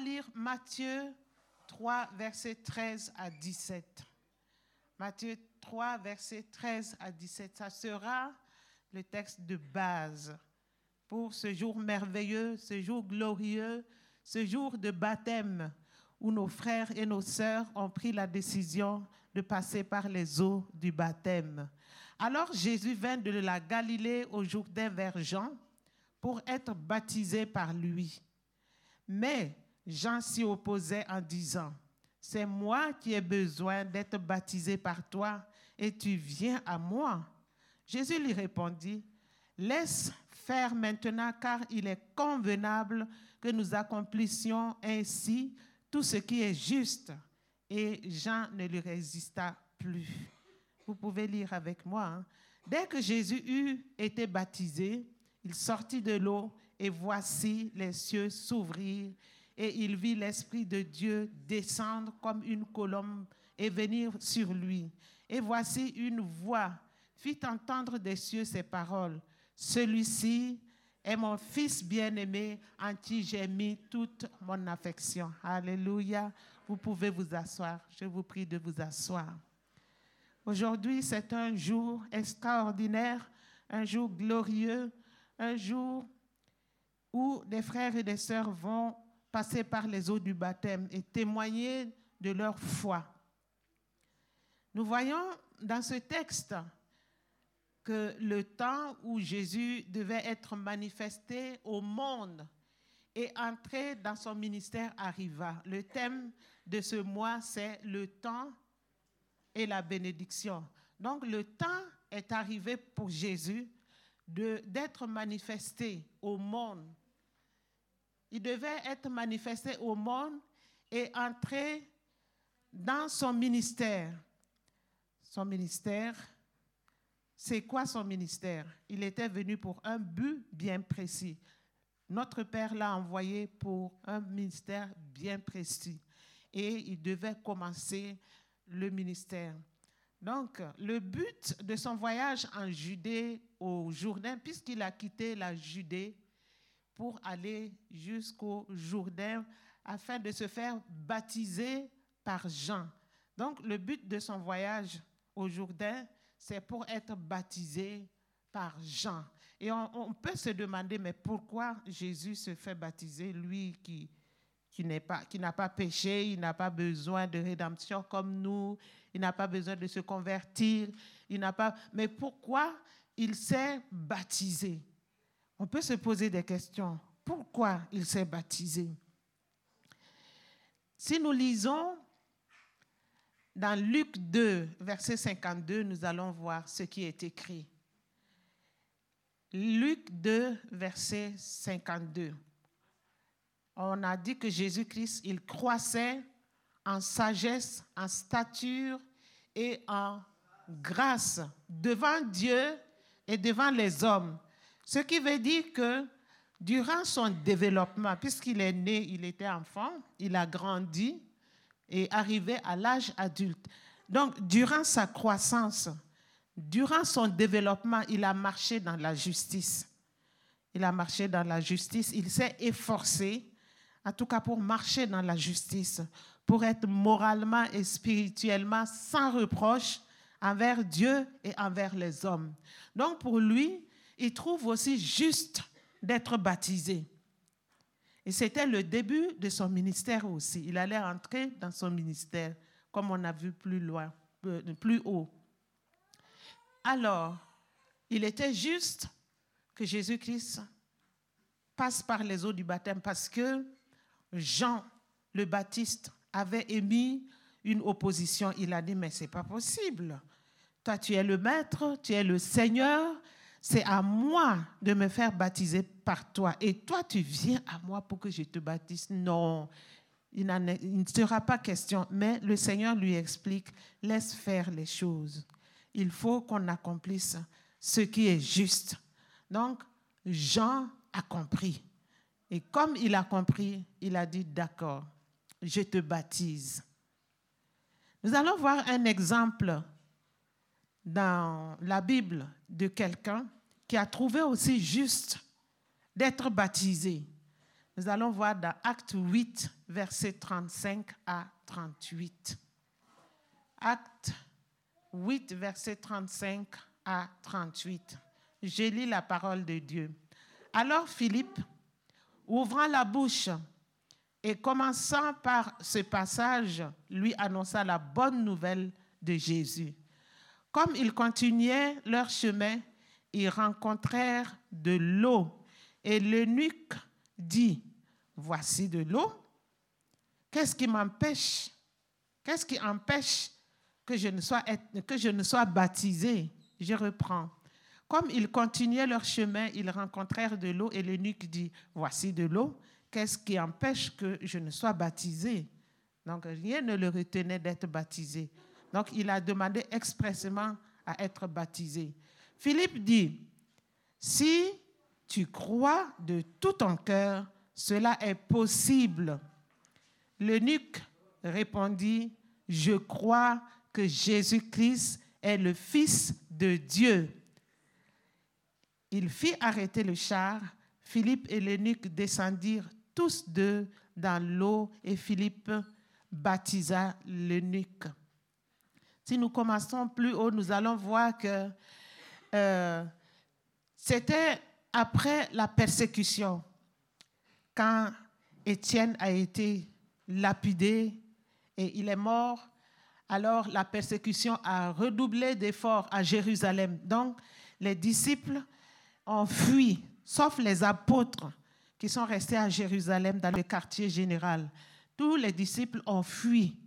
lire Matthieu 3, versets 13 à 17. Matthieu 3, versets 13 à 17. Ça sera le texte de base pour ce jour merveilleux, ce jour glorieux, ce jour de baptême où nos frères et nos sœurs ont pris la décision de passer par les eaux du baptême. Alors Jésus vint de la Galilée au Jourdain vers Jean pour être baptisé par lui. Mais Jean s'y opposait en disant, C'est moi qui ai besoin d'être baptisé par toi et tu viens à moi. Jésus lui répondit, Laisse faire maintenant car il est convenable que nous accomplissions ainsi tout ce qui est juste. Et Jean ne lui résista plus. Vous pouvez lire avec moi. Hein. Dès que Jésus eut été baptisé, il sortit de l'eau et voici les cieux s'ouvrir et il vit l'Esprit de Dieu descendre comme une colombe et venir sur lui. Et voici une voix fit entendre des cieux ces paroles. Celui-ci est mon fils bien-aimé en qui j'ai mis toute mon affection. Alléluia. Vous pouvez vous asseoir. Je vous prie de vous asseoir. Aujourd'hui, c'est un jour extraordinaire, un jour glorieux, un jour où des frères et des sœurs vont passer par les eaux du baptême et témoigner de leur foi. Nous voyons dans ce texte que le temps où Jésus devait être manifesté au monde et entrer dans son ministère arriva. Le thème de ce mois, c'est le temps et la bénédiction. Donc le temps est arrivé pour Jésus d'être manifesté au monde. Il devait être manifesté au monde et entrer dans son ministère. Son ministère, c'est quoi son ministère? Il était venu pour un but bien précis. Notre Père l'a envoyé pour un ministère bien précis. Et il devait commencer le ministère. Donc, le but de son voyage en Judée au Jourdain, puisqu'il a quitté la Judée pour aller jusqu'au Jourdain afin de se faire baptiser par Jean. Donc, le but de son voyage au Jourdain, c'est pour être baptisé par Jean. Et on, peut se demander, mais pourquoi Jésus se fait baptiser, lui qui, qui n'a pas, pas péché, il n'a pas besoin de rédemption comme nous, il n'a pas besoin de se convertir, il n'a pas... Mais pourquoi il s'est baptisé? On peut se poser des questions. Pourquoi il s'est baptisé? Si nous lisons dans Luc 2, verset 52, nous allons voir ce qui est écrit. Luc 2, verset 52. On a dit que Jésus-Christ, il croissait en sagesse, en stature et en grâce devant Dieu et devant les hommes. Ce qui veut dire que durant son développement, puisqu'il est né, il était enfant, il a grandi, et arrivé à l'âge adulte. Donc, durant sa croissance, durant son développement, il a marché dans la justice. Il a marché dans la justice. Il s'est efforcé, en tout cas pour marcher dans la justice, pour être moralement et spirituellement sans reproche envers Dieu et envers les hommes. Donc, pour lui, il trouve aussi juste d'être baptisé. Et c'était le début de son ministère aussi. Il allait entrer dans son ministère, comme on a vu plus loin, euh, plus haut. Alors, il était juste que Jésus-Christ passe par les eaux du baptême parce que Jean le Baptiste avait émis une opposition. Il a dit, mais c'est pas possible. Toi, tu es le maître, tu es le Seigneur, c'est à moi de me faire baptiser par toi. Et toi, tu viens à moi pour que je te baptise. Non, il, ne sera pas question. Mais le Seigneur lui explique, laisse faire les choses. Il faut qu'on accomplisse ce qui est juste. Donc, Jean a compris. Et comme il a compris, il a dit, d'accord, je te baptise. Nous allons voir un exemple dans la Bible de quelqu'un qui a trouvé aussi juste d'être baptisé. Nous allons voir dans Acte 8, versets 35 à 38. Acte 8, versets 35 à 38. Je lis la parole de Dieu. Alors Philippe, ouvrant la bouche et commençant par ce passage, lui annonça la bonne nouvelle de Jésus. Comme ils continuaient leur chemin, ils rencontrèrent de l'eau et l'eunuque dit, voici de l'eau. Qu'est-ce qui m'empêche? Qu'est-ce qui empêche que je ne sois, baptisé Je reprends. Comme ils continuaient leur chemin, ils rencontrèrent de l'eau et l'eunuque dit, voici de l'eau, qu'est-ce qui empêche que je ne sois baptisé Donc rien ne le retenait d'être baptisé. Donc il a demandé expressément à être baptisé. Philippe dit, si tu crois de tout ton cœur, cela est possible. L'eunuque répondit, je crois que Jésus-Christ est le Fils de Dieu. Il fit arrêter le char. Philippe et l'eunuque descendirent tous deux dans l'eau et Philippe baptisa l'eunuque. Si nous commençons plus haut, nous allons voir que euh, c'était après la persécution, quand Étienne a été lapidé et il est mort, alors la persécution a redoublé d'efforts à Jérusalem. Donc, les disciples ont fui, sauf les apôtres qui sont restés à Jérusalem dans le quartier général. Tous les disciples ont fui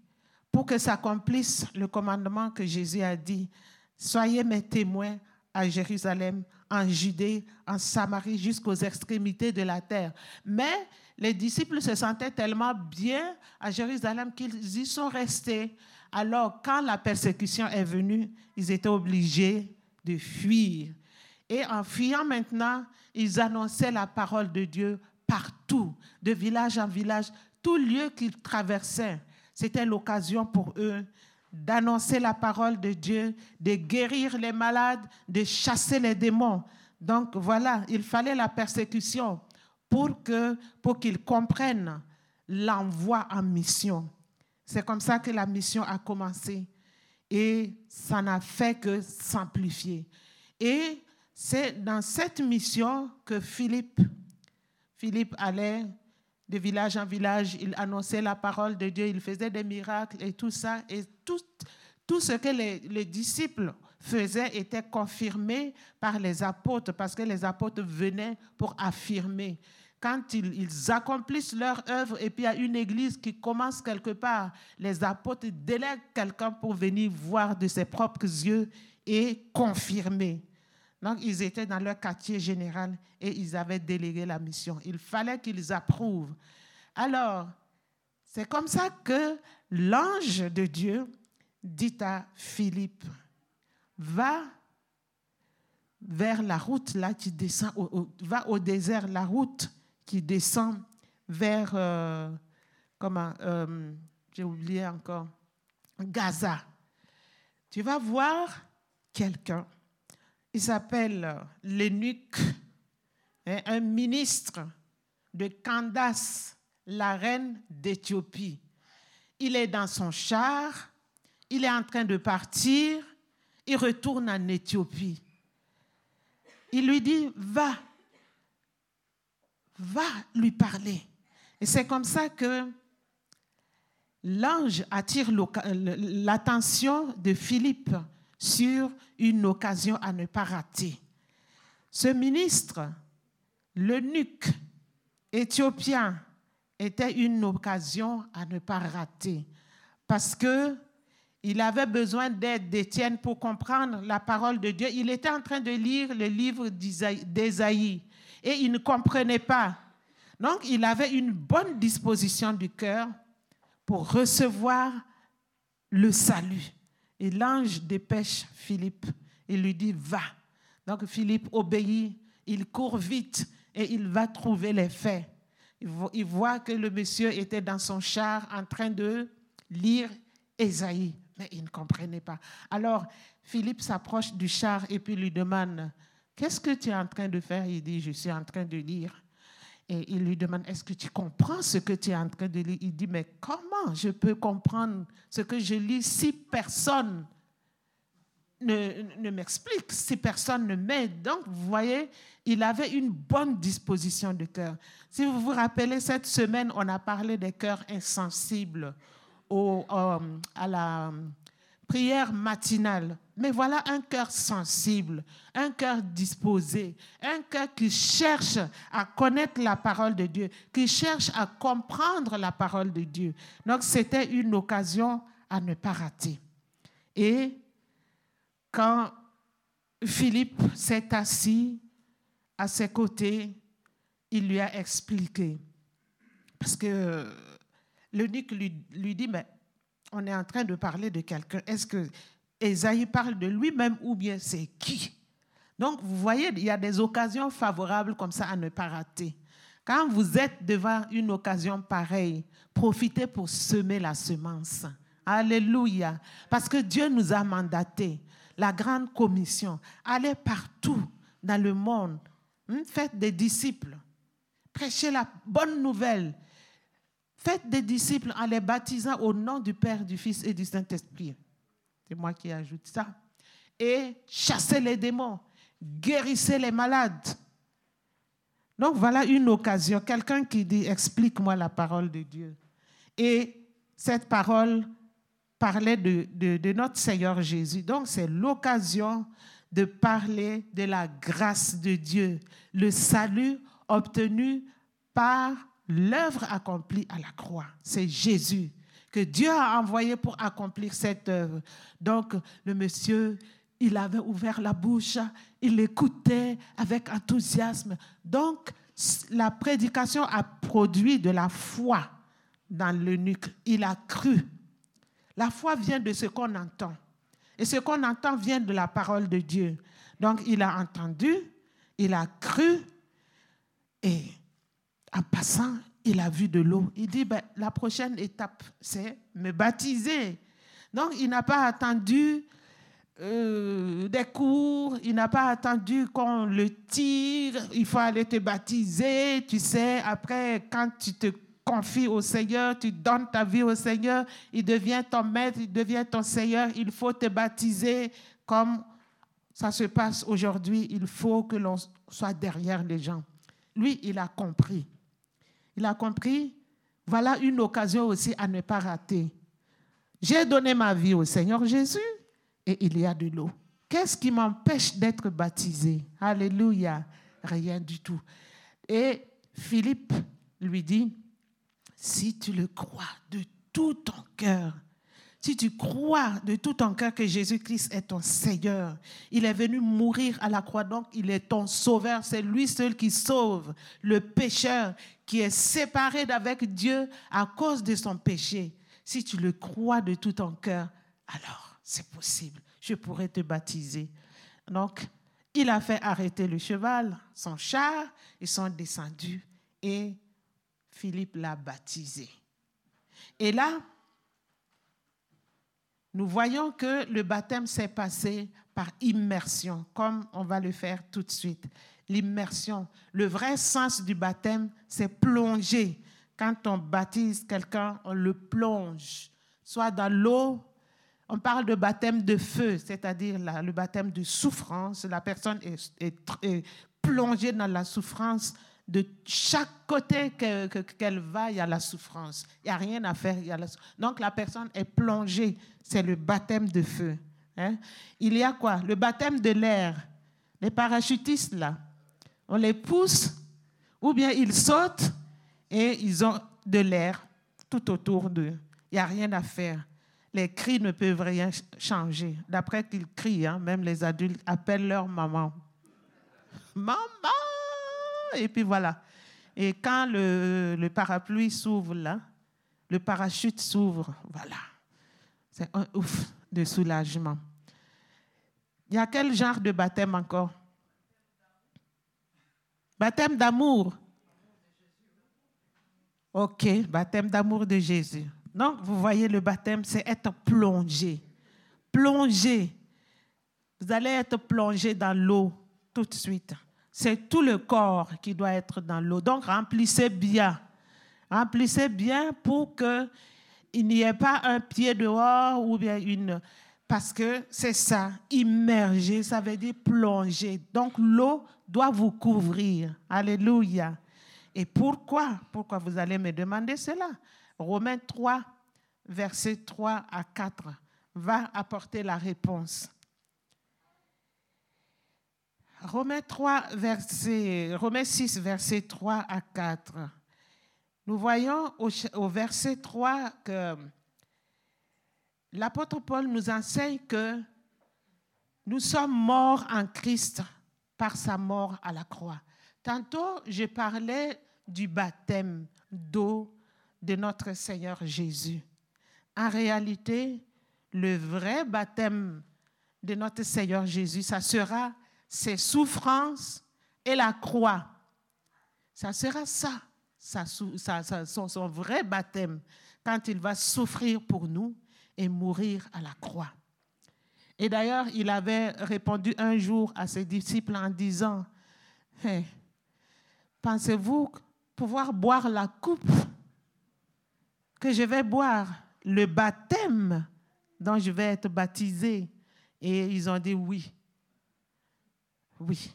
pour que s'accomplisse le commandement que Jésus a dit. Soyez mes témoins à Jérusalem, en Judée, en Samarie, jusqu'aux extrémités de la terre. Mais les disciples se sentaient tellement bien à Jérusalem qu'ils y sont restés. Alors, quand la persécution est venue, ils étaient obligés de fuir. Et en fuyant maintenant, ils annonçaient la parole de Dieu partout, de village en village, tout lieu qu'ils traversaient. C'était l'occasion pour eux d'annoncer la parole de Dieu, de guérir les malades, de chasser les démons. Donc voilà, il fallait la persécution pour que pour qu'ils comprennent l'envoi en mission. C'est comme ça que la mission a commencé et ça n'a fait que s'amplifier. Et c'est dans cette mission que Philippe Philippe allait de village en village, il annonçait la parole de Dieu, il faisait des miracles et tout ça. Et tout, ce que les, les disciples faisaient était confirmé par les apôtres, parce que les apôtres venaient pour affirmer. Quand ils, accomplissent leur œuvre et puis il y a une église qui commence quelque part, les apôtres délèguent quelqu'un pour venir voir de ses propres yeux et confirmer. Donc, ils étaient dans leur quartier général et ils avaient délégué la mission. Il fallait qu'ils approuvent. Alors, c'est comme ça que l'ange de Dieu dit à Philippe, va vers la route là qui descend, va au désert, la route qui descend vers, euh, comment, euh, j'ai oublié encore, Gaza. Tu vas voir quelqu'un il s'appelle l'eunuque, hein, un ministre de Candace, la reine d'Éthiopie. Il est dans son char, il est en train de partir, il retourne en Éthiopie. Il lui dit, va, va lui parler. Et c'est comme ça que l'ange attire l'attention de Philippe sur une occasion à ne pas rater. Ce ministre, l'eunuque éthiopien, était une occasion à ne pas rater parce que il avait besoin d'aide d'Étienne pour comprendre la parole de Dieu. Il était en train de lire le livre d'Ésaïe et il ne comprenait pas. Donc, il avait une bonne disposition du cœur pour recevoir le salut. Et l'ange dépêche Philippe. Il lui dit, va. Donc Philippe obéit, il court vite et il va trouver les faits. Il voit que le monsieur était dans son char en train de lire Ésaïe, mais il ne comprenait pas. Alors Philippe s'approche du char et puis lui demande, qu'est-ce que tu es en train de faire? Il dit, je suis en train de lire. Et il lui demande, est-ce que tu comprends ce que tu es en train de lire? Il dit, mais comment je peux comprendre ce que je lis si personne ne, m'explique, si personne ne m'aide? Donc, vous voyez, il avait une bonne disposition de cœur. Si vous vous rappelez, cette semaine, on a parlé des cœurs insensibles au, euh, à la matinale. Mais voilà un cœur sensible, un cœur disposé, un cœur qui cherche à connaître la parole de Dieu, qui cherche à comprendre la parole de Dieu. Donc, c'était une occasion à ne pas rater. Et quand Philippe s'est assis à ses côtés, il lui a expliqué. Parce que l'eunuque lui, lui dit, mais on est en train de parler de quelqu'un. Est-ce que Esaïe parle de lui-même ou bien c'est qui? Donc, vous voyez, il y a des occasions favorables comme ça à ne pas rater. Quand vous êtes devant une occasion pareille, profitez pour semer la semence. Alléluia. Parce que Dieu nous a mandatés la grande commission. Allez partout dans le monde, hmm, faites des disciples, prêchez la bonne nouvelle, faites des disciples en les baptisant au nom du Père, du Fils et du Saint-Esprit. C'est moi qui ajoute ça. Et chassez les démons, guérissez les malades. Donc voilà une occasion. Quelqu'un qui dit, explique-moi la parole de Dieu. Et cette parole parlait de, notre Seigneur Jésus. Donc c'est l'occasion de parler de la grâce de Dieu, le salut obtenu par l'œuvre accomplie à la croix. C'est Jésus que Dieu a envoyé pour accomplir cette œuvre. Donc le monsieur, il avait ouvert la bouche, il écoutait avec enthousiasme. Donc la prédication a produit de la foi dans l'eunuque. Il a cru la foi vient de ce qu'on entend. Et ce qu'on entend vient de la parole de Dieu. Donc il a entendu, il a cru, et en passant, il a vu de l'eau. Il dit, ben, la prochaine étape, c'est me baptiser. Donc il n'a pas attendu euh, des cours, il n'a pas attendu qu'on le tire, il faut aller te baptiser, tu sais, après, quand tu te confies au Seigneur, tu donnes ta vie au Seigneur, il devient ton maître, il devient ton Seigneur, il faut te baptiser comme ça se passe aujourd'hui, il faut que l'on soit derrière les gens. Lui, il a compris. Il a compris, voilà une occasion aussi à ne pas rater. J'ai donné ma vie au Seigneur Jésus et il y a de l'eau. Qu'est-ce qui m'empêche d'être baptisé? Alléluia. Rien du tout. Et Philippe lui dit, si tu le crois de tout ton cœur, si tu crois de tout ton cœur que Jésus-Christ est ton Seigneur, il est venu mourir à la croix, donc il est ton sauveur, c'est lui seul qui sauve le pécheur qui est séparé d'avec Dieu à cause de son péché. Si tu le crois de tout ton cœur, alors c'est possible, je pourrais te baptiser. Donc, il a fait arrêter le cheval, son char, ils sont descendus et Philippe l'a baptisé. Et là, nous voyons que le baptême s'est passé par immersion, comme on va le faire tout de suite. L'immersion, le vrai sens du baptême, c'est plonger. Quand on baptise quelqu'un, on le plonge, soit dans l'eau. On parle de baptême de feu, c'est-à-dire le baptême de souffrance. La personne est plongée dans la souffrance de chaque côté qu'elle va, il y a la souffrance. Il n'y a rien à faire. Donc la personne est plongée. C'est le baptême de feu. Hein. Il y a quoi? Le baptême de l'air. Les parachutistes, là, on les pousse ou bien ils sautent et ils ont de l'air tout autour d'eux. Il n'y a rien à faire. Les cris ne peuvent rien changer. D'après qu'ils crient, hein, même les adultes appellent leur maman. Maman et puis voilà. Et quand le, parapluie s'ouvre là, le parachute s'ouvre, voilà. C'est un ouf de soulagement. Il y a quel genre de baptême encore? Baptême d'amour. Ok, baptême d'amour de Jésus. Donc, vous voyez, le baptême, c'est être plongé. Plongé. Vous allez être plongé dans l'eau tout de suite c'est tout le corps qui doit être dans l'eau. Donc remplissez bien. Remplissez bien pour qu'il n'y ait pas un pied dehors ou bien une... Parce que c'est ça, immerger, ça veut dire plonger. Donc l'eau doit vous couvrir. Alléluia. Et pourquoi? Pourquoi vous allez me demander cela? Romains 3, verset 3 à 4 va apporter la réponse. Romains, 3, verset, Romains 6, verset 3 à 4. Nous voyons au, au verset 3 que l'apôtre Paul nous enseigne que nous sommes morts en Christ par sa mort à la croix. Tantôt, je parlais du baptême d'eau de notre Seigneur Jésus. En réalité, le vrai baptême de notre Seigneur Jésus, ça sera ses souffrances et la croix. Ça sera ça, son, vrai baptême, quand il va souffrir pour nous et mourir à la croix. Et d'ailleurs, il avait répondu un jour à ses disciples en disant, pensez-vous pouvoir boire la coupe que je vais boire, le baptême dont je vais être baptisé Et ils ont dit oui. Oui.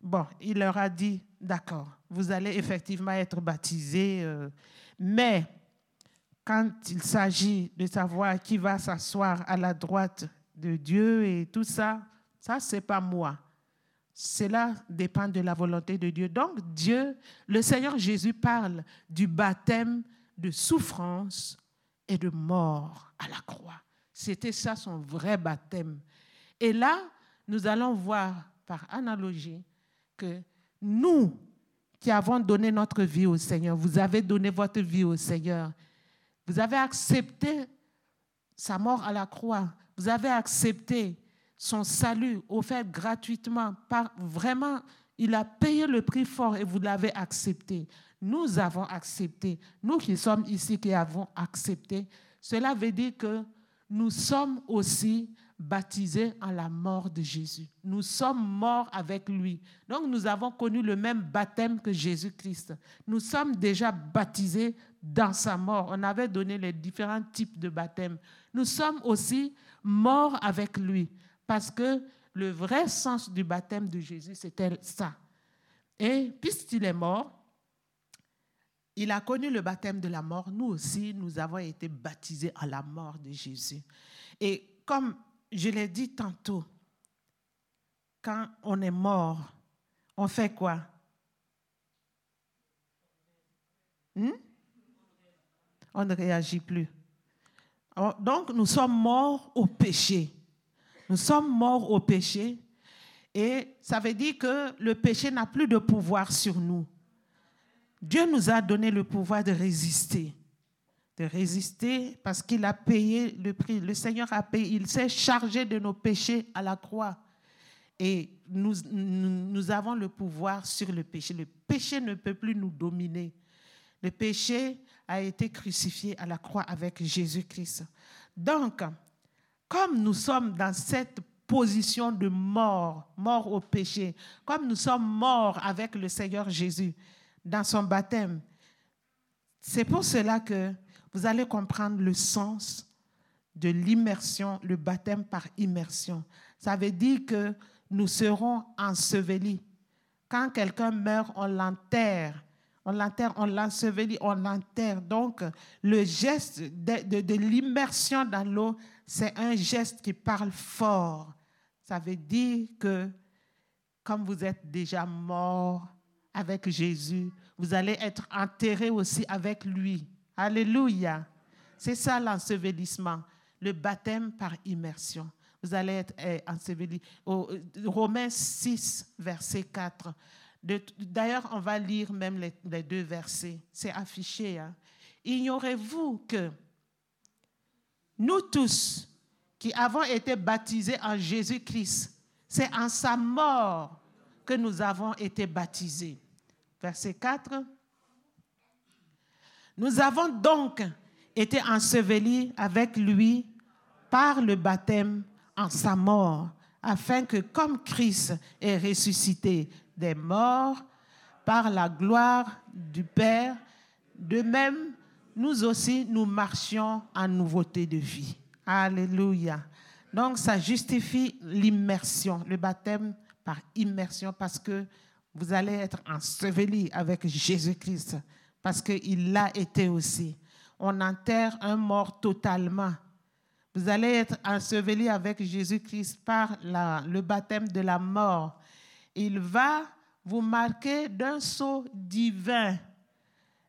Bon, il leur a dit, d'accord, vous allez effectivement être baptisés, euh, mais quand il s'agit de savoir qui va s'asseoir à la droite de Dieu et tout ça, ça, c'est pas moi. Cela dépend de la volonté de Dieu. Donc, Dieu, le Seigneur Jésus parle du baptême de souffrance et de mort à la croix. C'était ça son vrai baptême. Et là, nous allons voir par analogie que nous qui avons donné notre vie au Seigneur, vous avez donné votre vie au Seigneur, vous avez accepté sa mort à la croix, vous avez accepté son salut offert gratuitement par vraiment, il a payé le prix fort et vous l'avez accepté. Nous avons accepté. Nous qui sommes ici, qui avons accepté, cela veut dire que nous sommes aussi baptisés en la mort de Jésus. Nous sommes morts avec lui. Donc nous avons connu le même baptême que Jésus-Christ. Nous sommes déjà baptisés dans sa mort. On avait donné les différents types de baptême. Nous sommes aussi morts avec lui parce que le vrai sens du baptême de Jésus, c'était ça. Et puisqu'il est mort, il a connu le baptême de la mort. Nous aussi, nous avons été baptisés à la mort de Jésus. Et comme je l'ai dit tantôt, quand on est mort, on fait quoi? Hmm? On ne réagit plus. Donc, nous sommes morts au péché. Nous sommes morts au péché. Et ça veut dire que le péché n'a plus de pouvoir sur nous. Dieu nous a donné le pouvoir de résister. Résister parce qu'il a payé le prix. Le Seigneur a payé. Il s'est chargé de nos péchés à la croix. Et nous, nous, avons le pouvoir sur le péché. Le péché ne peut plus nous dominer. Le péché a été crucifié à la croix avec Jésus-Christ. Donc, comme nous sommes dans cette position de mort, mort au péché, comme nous sommes morts avec le Seigneur Jésus, dans son baptême. C'est pour cela que vous allez comprendre le sens de l'immersion, le baptême par immersion. Ça veut dire que nous serons ensevelis. Quand quelqu'un meurt, on l'enterre. On l'enterre, on l'ensevelit, on l'enterre. Donc, le geste de, l'immersion dans l'eau, c'est un geste qui parle fort. Ça veut dire que comme vous êtes déjà mort avec Jésus, vous allez être enterré aussi avec lui. Alléluia. C'est ça l'ensevelissement, le baptême par immersion. Vous allez être eh, enseveli. Au, euh, Romains 6, verset 4. D'ailleurs, on va lire même les, deux versets. C'est affiché. Hein. Ignorez-vous que nous tous qui avons été baptisés en Jésus-Christ, c'est en sa mort que nous avons été baptisés. Verset 4. Nous avons donc été ensevelis avec lui par le baptême en sa mort, afin que comme Christ est ressuscité des morts par la gloire du Père. De même, nous aussi, nous marchions en nouveauté de vie. Alléluia. Donc, ça justifie l'immersion, le baptême par immersion, parce que vous allez être enseveli avec Jésus-Christ, parce qu'il l'a été aussi. On enterre un mort totalement. Vous allez être enseveli avec Jésus-Christ par le baptême de la mort. Il va vous marquer d'un sceau divin,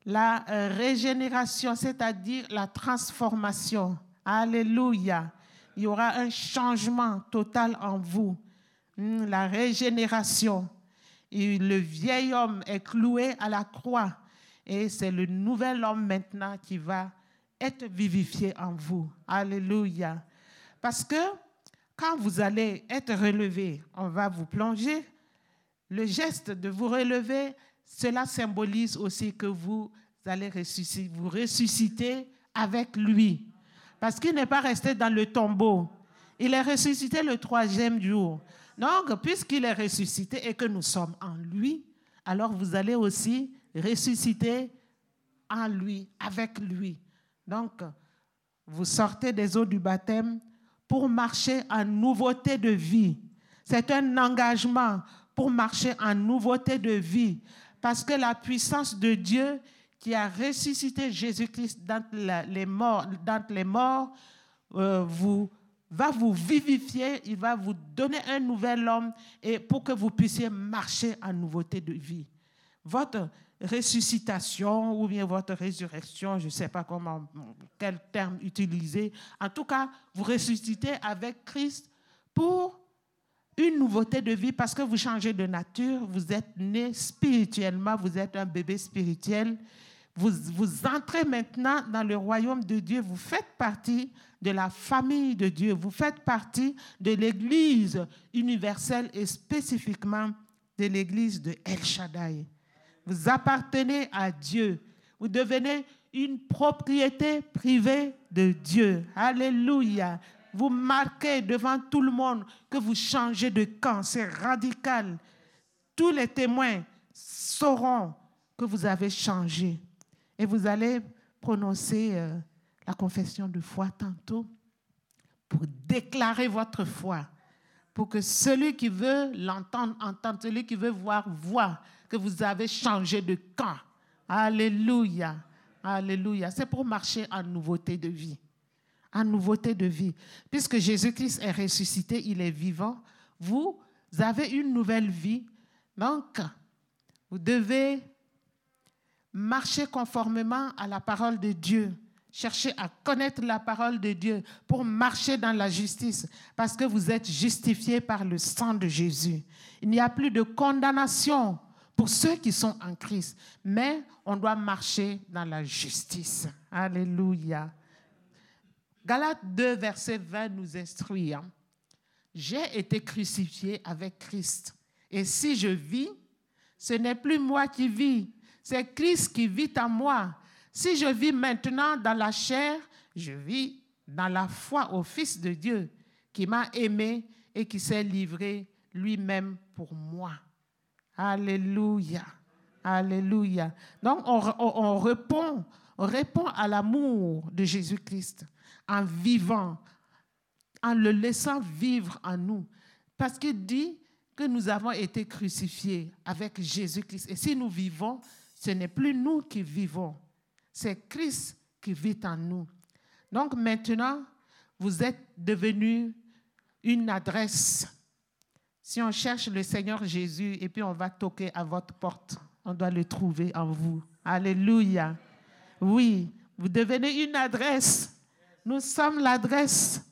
la régénération, c'est-à-dire la transformation. Alléluia. Il y aura un changement total en vous, hmm, la régénération. Et le vieil homme est cloué à la croix et c'est le nouvel homme maintenant qui va être vivifié en vous. Alléluia. Parce que quand vous allez être relevé, on va vous plonger. Le geste de vous relever, cela symbolise aussi que vous allez ressusciter, vous ressusciter avec lui. Parce qu'il n'est pas resté dans le tombeau. Il est ressuscité le troisième jour. Donc, puisqu'il est ressuscité et que nous sommes en lui, alors vous allez aussi ressusciter en lui, avec lui. Donc, vous sortez des eaux du baptême pour marcher en nouveauté de vie. C'est un engagement pour marcher en nouveauté de vie. Parce que la puissance de Dieu qui a ressuscité Jésus-Christ dans les morts, les morts euh, vous, va vous vivifier, il va vous donner un nouvel homme et pour que vous puissiez marcher en nouveauté de vie. Votre ressuscitation ou bien votre résurrection, je ne sais pas comment, quel terme utiliser. En tout cas, vous ressuscitez avec Christ pour une nouveauté de vie parce que vous changez de nature, vous êtes né spirituellement, vous êtes un bébé spirituel vous, vous entrez maintenant dans le royaume de Dieu, vous faites partie de la famille de Dieu, vous faites partie de l'Église universelle et spécifiquement de l'Église de El Shaddai. Vous appartenez à Dieu. Vous devenez une propriété privée de Dieu. Alléluia. Vous marquez devant tout le monde que vous changez de camp. C'est radical. Tous les témoins sauront que vous avez changé. Et vous allez prononcer euh, la confession de foi tantôt pour déclarer votre foi, pour que celui qui veut l'entendre, entende, celui qui veut voir, voit que vous avez changé de camp. Alléluia. Alléluia. C'est pour marcher en nouveauté de vie. En nouveauté de vie. Puisque Jésus-Christ est ressuscité, il est vivant, vous avez une nouvelle vie. Donc, vous devez Marchez conformément à la parole de Dieu. Cherchez à connaître la parole de Dieu pour marcher dans la justice, parce que vous êtes justifiés par le sang de Jésus. Il n'y a plus de condamnation pour ceux qui sont en Christ, mais on doit marcher dans la justice. Alléluia. Galates 2, verset 20 nous instruit. Hein. J'ai été crucifié avec Christ. Et si je vis, ce n'est plus moi qui vis, c'est Christ qui vit en moi. Si je vis maintenant dans la chair, je vis dans la foi au Fils de Dieu qui m'a aimé et qui s'est livré lui-même pour moi. Alléluia. Alléluia. Donc on, répond, on répond à l'amour de Jésus-Christ en vivant, en le laissant vivre en nous. Parce qu'il dit que nous avons été crucifiés avec Jésus-Christ. Et si nous vivons, ce n'est plus nous qui vivons, c'est Christ qui vit en nous. Donc maintenant, vous êtes devenu une adresse. Si on cherche le Seigneur Jésus et puis on va toquer à votre porte, on doit le trouver en vous. Alléluia. Oui, vous devenez une adresse. Nous sommes l'adresse.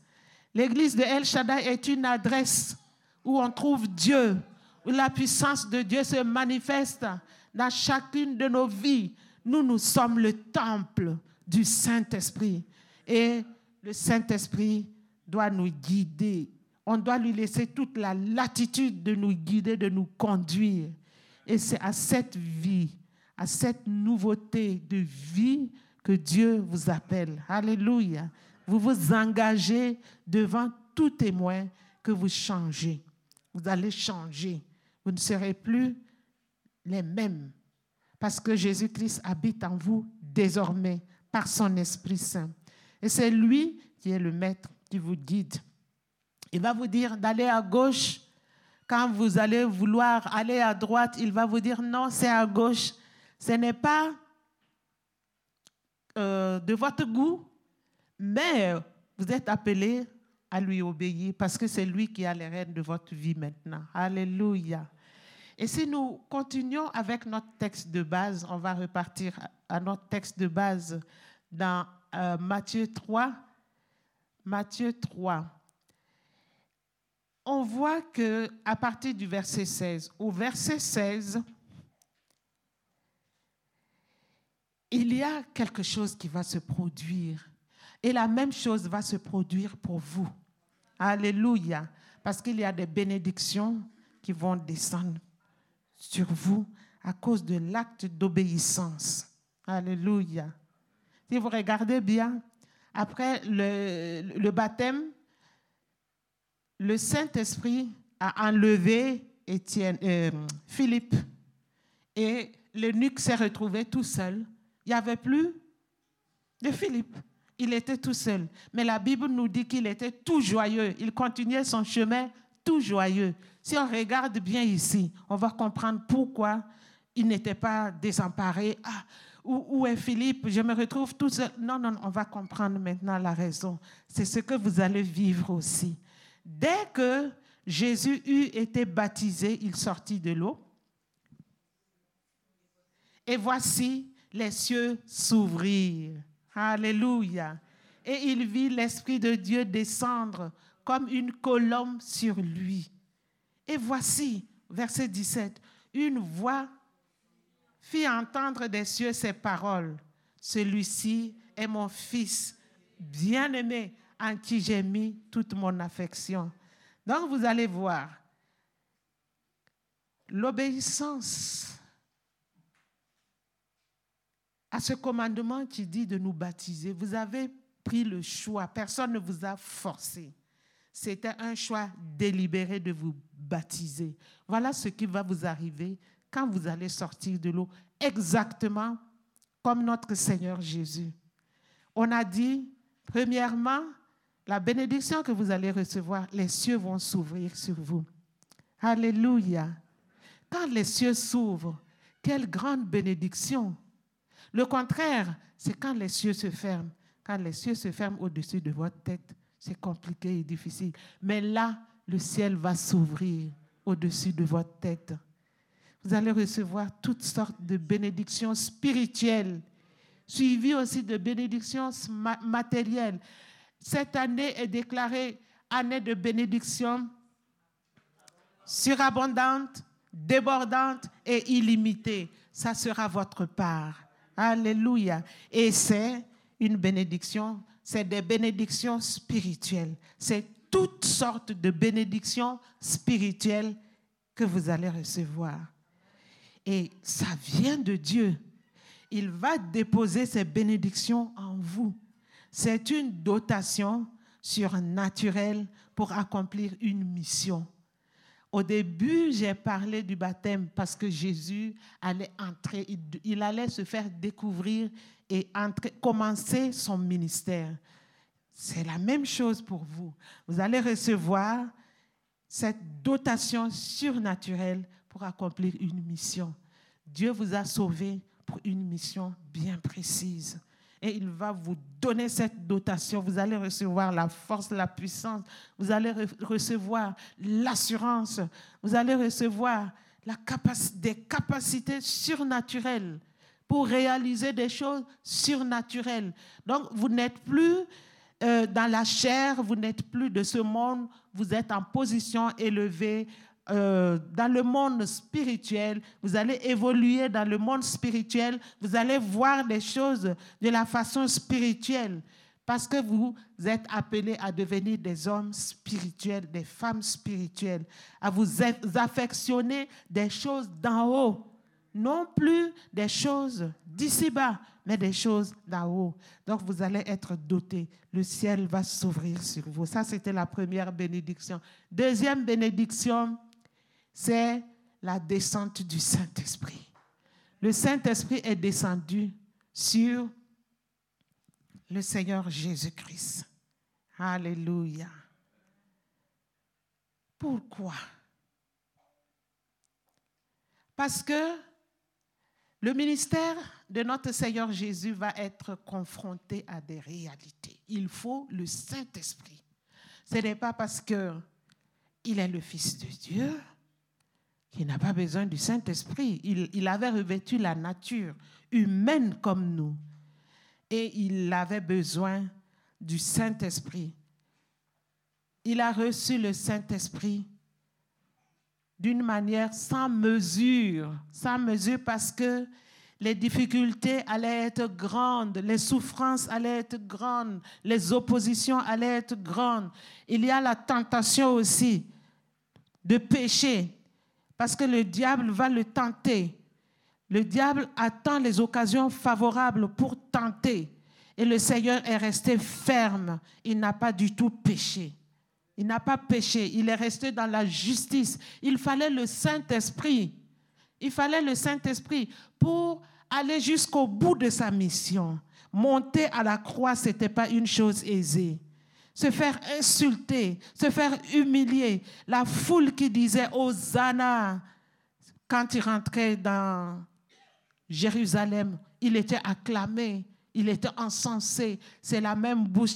L'église de El Shaddai est une adresse où on trouve Dieu, où la puissance de Dieu se manifeste dans chacune de nos vies, nous, nous sommes le temple du Saint-Esprit. Et le Saint-Esprit doit nous guider. On doit lui laisser toute la latitude de nous guider, de nous conduire. Et c'est à cette vie, à cette nouveauté de vie que Dieu vous appelle. Alléluia. Vous vous engagez devant tout témoin que vous changez. Vous allez changer. Vous ne serez plus les mêmes parce que Jésus-Christ habite en vous désormais par son Esprit Saint. Et c'est lui qui est le maître qui vous guide. Il va vous dire d'aller à gauche. Quand vous allez vouloir aller à droite, il va vous dire non, c'est à gauche. Ce n'est pas euh, de votre goût, mais vous êtes appelé à lui obéir parce que c'est lui qui a les rênes de votre vie maintenant. Alléluia. Et si nous continuons avec notre texte de base, on va repartir à notre texte de base dans euh, Matthieu 3. Matthieu 3. On voit que à partir du verset 16, au verset 16, il y a quelque chose qui va se produire. Et la même chose va se produire pour vous. Alléluia. Parce qu'il y a des bénédictions qui vont descendre sur vous à cause de l'acte d'obéissance. Alléluia. Si vous regardez bien, après le, baptême, le Saint-Esprit a enlevé Étienne, euh, Philippe et l'eunuque s'est retrouvé tout seul. Il n'y avait plus de Philippe. Il était tout seul. Mais la Bible nous dit qu'il était tout joyeux. Il continuait son chemin tout joyeux. Si on regarde bien ici, on va comprendre pourquoi il n'était pas désemparé. Ah, où, est Philippe? Je me retrouve tout seul. Non, non, on va comprendre maintenant la raison. C'est ce que vous allez vivre aussi. Dès que Jésus eut été baptisé, il sortit de l'eau. Et voici les cieux s'ouvrirent. Alléluia. Et il vit l'Esprit de Dieu descendre comme une colombe sur lui. Et voici, verset 17, une voix fit entendre des cieux ces paroles. Celui-ci est mon fils bien-aimé en qui j'ai mis toute mon affection. Donc vous allez voir, l'obéissance à ce commandement qui dit de nous baptiser, vous avez pris le choix, personne ne vous a forcé. C'était un choix délibéré de vous baptiser. Voilà ce qui va vous arriver quand vous allez sortir de l'eau, exactement comme notre Seigneur Jésus. On a dit, premièrement, la bénédiction que vous allez recevoir, les cieux vont s'ouvrir sur vous. Alléluia. Quand les cieux s'ouvrent, quelle grande bénédiction. Le contraire, c'est quand les cieux se ferment. Quand les cieux se ferment au-dessus de votre tête, c'est compliqué et difficile. Mais là, le ciel va s'ouvrir au-dessus de votre tête. Vous allez recevoir toutes sortes de bénédictions spirituelles, suivies aussi de bénédictions matérielles. Cette année est déclarée année de bénédiction surabondante, débordante et illimitée. Ça sera votre part. Alléluia. Et c'est une bénédiction c'est des bénédictions spirituelles. C'est toutes sortes de bénédictions spirituelles que vous allez recevoir. Et ça vient de Dieu. Il va déposer ces bénédictions en vous. C'est une dotation surnaturelle pour accomplir une mission. Au début, j'ai parlé du baptême parce que Jésus allait entrer, il allait se faire découvrir et commencer son ministère. C'est la même chose pour vous. Vous allez recevoir cette dotation surnaturelle pour accomplir une mission. Dieu vous a sauvé pour une mission bien précise. Et il va vous donner cette dotation. Vous allez recevoir la force, la puissance. Vous allez recevoir l'assurance. Vous allez recevoir la des capacités surnaturelles pour réaliser des choses surnaturelles. Donc, vous n'êtes plus euh, dans la chair, vous n'êtes plus de ce monde, vous êtes en position élevée. Euh, dans le monde spirituel, vous allez évoluer dans le monde spirituel, vous allez voir des choses de la façon spirituelle, parce que vous êtes appelés à devenir des hommes spirituels, des femmes spirituelles, à vous affectionner des choses d'en haut non plus des choses d'ici-bas, mais des choses d'en haut. Donc vous allez être dotés. Le ciel va s'ouvrir sur vous. Ça, c'était la première bénédiction. Deuxième bénédiction, c'est la descente du Saint-Esprit. Le Saint-Esprit est descendu sur le Seigneur Jésus-Christ. Alléluia. Pourquoi? Parce que le ministère de notre Seigneur Jésus va être confronté à des réalités. Il faut le Saint-Esprit. Ce n'est pas parce que il est le Fils de Dieu qu'il n'a pas besoin du Saint-Esprit. Il, il, avait revêtu la nature humaine comme nous et il avait besoin du Saint-Esprit. Il a reçu le Saint-Esprit d'une manière sans mesure, sans mesure parce que les difficultés allaient être grandes, les souffrances allaient être grandes, les oppositions allaient être grandes. Il y a la tentation aussi de pécher, parce que le diable va le tenter. Le diable attend les occasions favorables pour tenter. Et le Seigneur est resté ferme. Il n'a pas du tout péché. Il n'a pas péché. Il est resté dans la justice. Il fallait le Saint-Esprit. Il fallait le Saint-Esprit pour aller jusqu'au bout de sa mission. Monter à la croix, ce n'était pas une chose aisée. Se faire insulter, se faire humilier. La foule qui disait Hosanna, quand il rentrait dans Jérusalem, il était acclamé, il était encensé. C'est la même bouche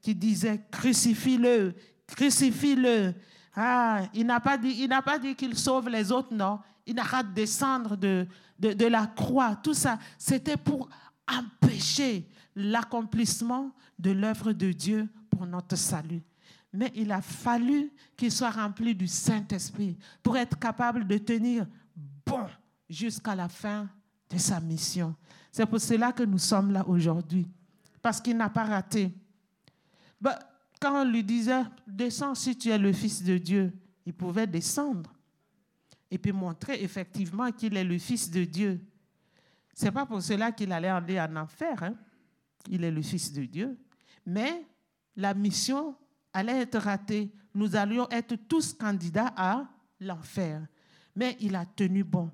qui, disait Crucifie-le, crucifie-le. Ah, il n'a pas dit, il n'a pas dit qu'il sauve les autres, non. Il n'a de descendre de, de, la croix. Tout ça, c'était pour empêcher l'accomplissement de l'œuvre de Dieu pour notre salut. Mais il a fallu qu'il soit rempli du Saint-Esprit pour être capable de tenir bon jusqu'à la fin de sa mission. C'est pour cela que nous sommes là aujourd'hui, parce qu'il n'a pas raté. Bah, quand on lui disait, descends si tu es le Fils de Dieu, il pouvait descendre et puis montrer effectivement qu'il est le Fils de Dieu. Ce n'est pas pour cela qu'il allait aller en enfer. Hein. Il est le Fils de Dieu. Mais la mission allait être ratée. Nous allions être tous candidats à l'enfer. Mais il a tenu bon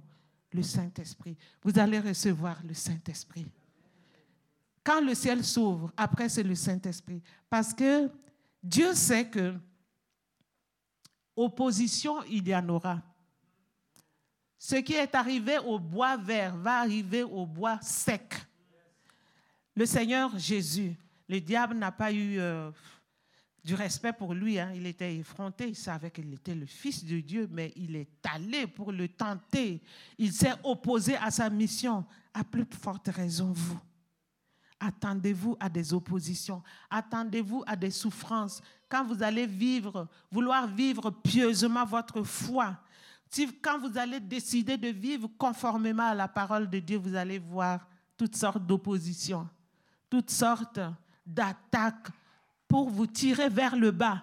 le Saint-Esprit. Vous allez recevoir le Saint-Esprit. Quand le ciel s'ouvre, après c'est le Saint-Esprit. Parce que Dieu sait que opposition, il y en aura. Ce qui est arrivé au bois vert va arriver au bois sec. Le Seigneur Jésus, le diable n'a pas eu euh, du respect pour lui. Hein. Il était effronté, il savait qu'il était le Fils de Dieu, mais il est allé pour le tenter. Il s'est opposé à sa mission. À plus forte raison, vous. Attendez-vous à des oppositions. Attendez-vous à des souffrances. Quand vous allez vivre, vouloir vivre pieusement votre foi, quand vous allez décider de vivre conformément à la parole de Dieu, vous allez voir toutes sortes d'oppositions, toutes sortes d'attaques pour vous tirer vers le bas.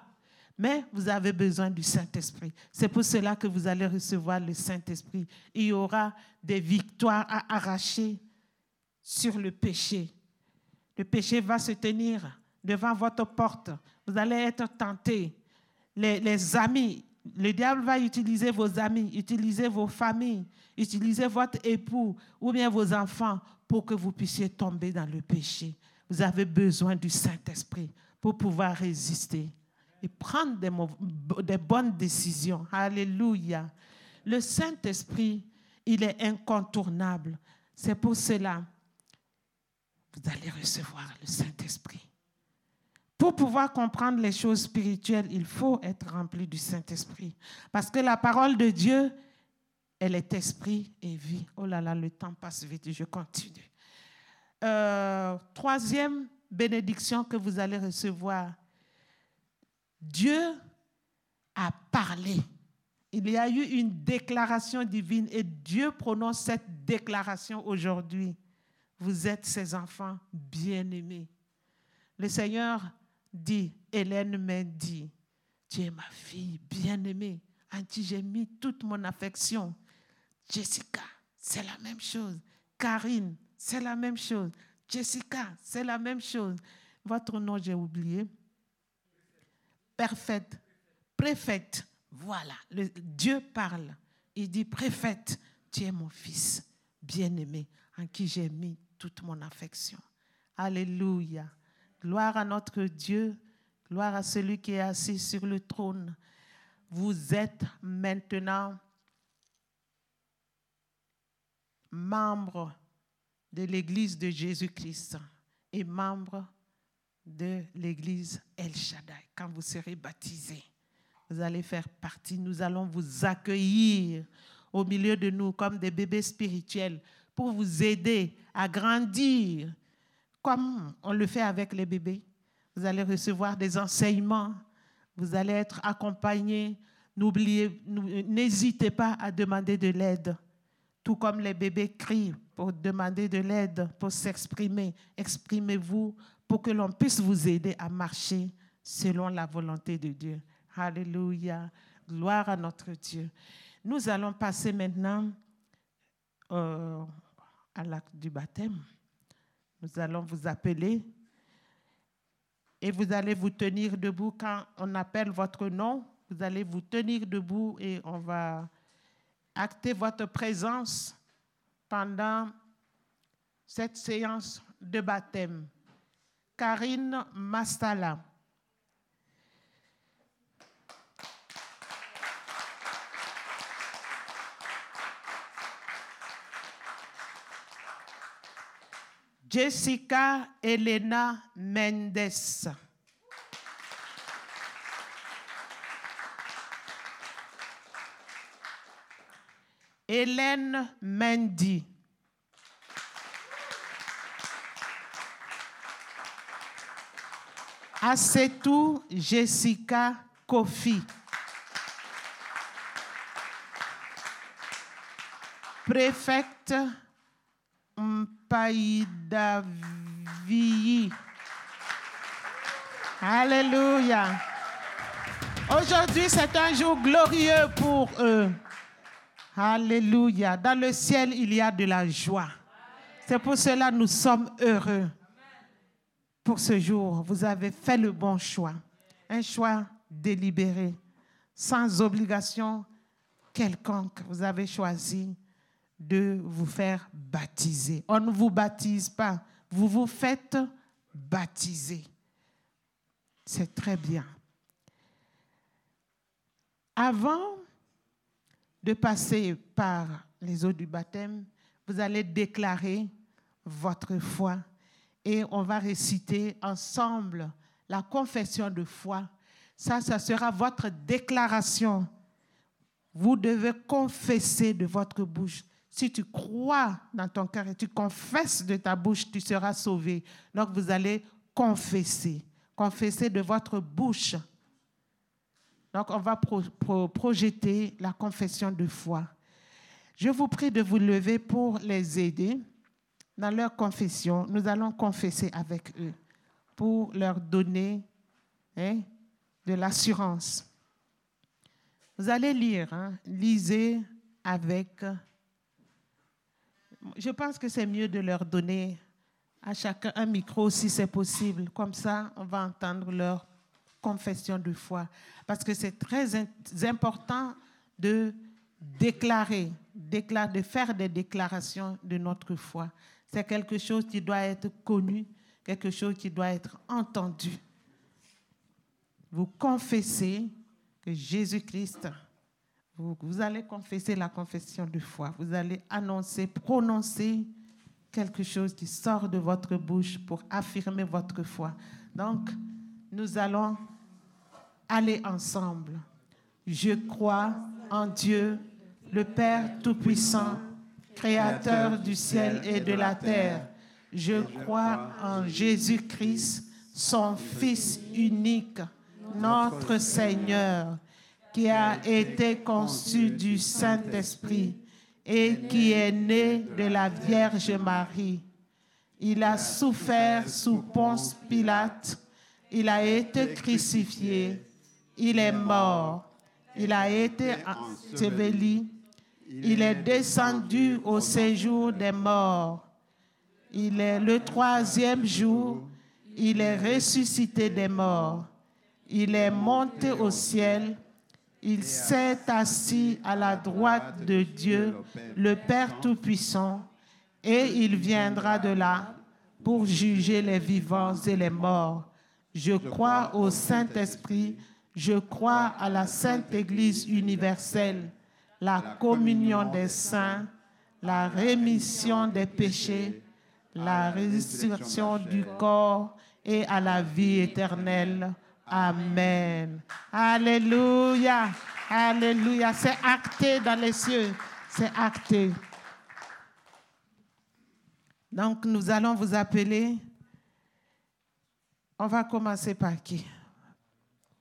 Mais vous avez besoin du Saint-Esprit. C'est pour cela que vous allez recevoir le Saint-Esprit. Il y aura des victoires à arracher sur le péché. Le péché va se tenir devant votre porte. Vous allez être tentés. Les, les amis, le diable va utiliser vos amis, utiliser vos familles, utiliser votre époux ou bien vos enfants pour que vous puissiez tomber dans le péché. Vous avez besoin du Saint-Esprit pour pouvoir résister et prendre des, bonnes décisions. Alléluia. Le Saint-Esprit, il est incontournable. C'est pour cela, vous allez recevoir le Saint-Esprit. Pour pouvoir comprendre les choses spirituelles, il faut être rempli du Saint-Esprit. Parce que la parole de Dieu, elle est esprit et vie. Oh là là, le temps passe vite, je continue. Euh, troisième bénédiction que vous allez recevoir. Dieu a parlé. Il y a eu une déclaration divine et Dieu prononce cette déclaration aujourd'hui. Vous êtes ses enfants bien-aimés. Le Seigneur dit, Hélène m'a dit, tu es ma fille bien-aimée, en qui j'ai mis toute mon affection. Jessica, c'est la même chose. Karine, c'est la même chose. Jessica, c'est la même chose. Votre nom, j'ai oublié. Parfaite, préfète. Voilà, Dieu parle. Il dit, préfète, tu es mon fils bien-aimé, en qui j'ai mis toute mon affection. Alléluia. Gloire à notre Dieu, gloire à celui qui est assis sur le trône. Vous êtes maintenant membre de l'Église de Jésus-Christ et membre de l'Église El Shaddai. Quand vous serez baptisé, vous allez faire partie, nous allons vous accueillir au milieu de nous comme des bébés spirituels pour vous aider à grandir comme on le fait avec les bébés. Vous allez recevoir des enseignements, vous allez être accompagnés. N'oubliez, n'hésitez pas à demander de l'aide. Comme les bébés crient pour demander de l'aide, pour s'exprimer, exprimez-vous pour que l'on puisse vous aider à marcher selon la volonté de Dieu. Alléluia. Gloire à notre Dieu. Nous allons passer maintenant euh, à l'acte du baptême. Nous allons vous appeler et vous allez vous tenir debout quand on appelle votre nom. Vous allez vous tenir debout et on va acter votre présence pendant cette séance de baptême. Karine Mastala. Jessica Elena Mendes. Hélène Mendy. Asetou Jessica Kofi. Préfecte Mpaïdavi. Alléluia. Aujourd'hui, c'est un jour glorieux pour eux. Alléluia. Dans le ciel, il y a de la joie. C'est pour cela que nous sommes heureux. Pour ce jour, vous avez fait le bon choix. Un choix délibéré, sans obligation quelconque. Vous avez choisi de vous faire baptiser. On ne vous baptise pas, vous vous faites baptiser. C'est très bien. Avant de passer par les eaux du baptême, vous allez déclarer votre foi et on va réciter ensemble la confession de foi. Ça, ça sera votre déclaration. Vous devez confesser de votre bouche si tu crois dans ton cœur et tu confesses de ta bouche, tu seras sauvé. Donc vous allez confesser, confesser de votre bouche. Donc on va projeter la confession de foi. Je vous prie de vous lever pour les aider dans leur confession. Nous allons confesser avec eux pour leur donner hein, de l'assurance. Vous allez lire, hein, lisez avec je pense que c'est mieux de leur donner à chacun un micro si c'est possible. Comme ça, on va entendre leur confession de foi. Parce que c'est très important de déclarer, de faire des déclarations de notre foi. C'est quelque chose qui doit être connu, quelque chose qui doit être entendu. Vous confessez que Jésus-Christ vous, allez confesser la confession de foi. Vous allez annoncer, prononcer quelque chose qui sort de votre bouche pour affirmer votre foi. Donc, nous allons aller ensemble. Je crois en Dieu, le Père Tout-Puissant, Créateur du ciel et de la terre. Je crois en Jésus-Christ, son Fils unique, notre Seigneur qui a été conçu du Saint-Esprit et qui est né de la Vierge Marie. Il a souffert sous Ponce Pilate, il a été crucifié, il est mort, il a été enseveli, il est descendu au séjour des morts. Il est le troisième jour, il est ressuscité des morts. Il est monté au ciel Il s'est assis à la droite de Dieu, le Père Tout-Puissant, et il viendra de là pour juger les vivants et les morts. Je crois au Saint-Esprit, je crois à la Sainte Église universelle, la communion des saints, la rémission des péchés, la résurrection du corps et à la vie éternelle. Amen. Alléluia. Alléluia. C'est acté dans les cieux. C'est acté. Donc nous allons vous appeler. On va commencer par qui?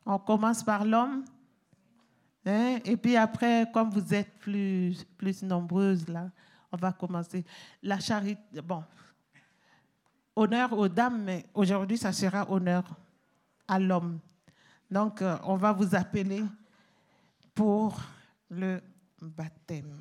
On commence par l'homme. Hein? Et puis après, comme vous êtes plus, plus nombreuses là, on va commencer. La charité, bon, honneur aux dames, mais aujourd'hui, ça sera honneur à l'homme. Donc, euh, on va vous appeler pour le baptême.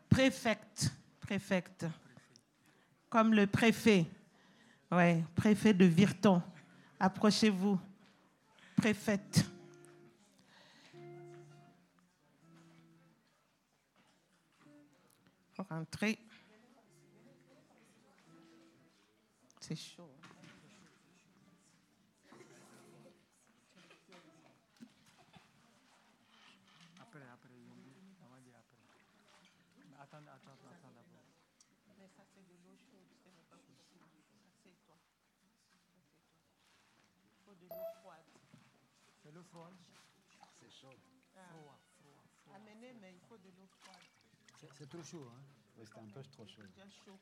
préfecte. Préfecte. Comme le préfet. Oui, préfet de Virton. Approchez-vous. Préfète. Rentrez. C'est chaud. Après, après, on va dire après. Mais Attends, attends, attends d'abord. Mais ça, c'est de l'eau chaude, c'est pas possible. Assieds-toi. De l'eau froide. C'est le froid. C'est chaud. Ah. Froid, froid, froid. Amenez, mais il faut de l'eau froide. C'est- C'est trop chaud, hein. Oui, c'est un peu trop chaud. Déjà chaud.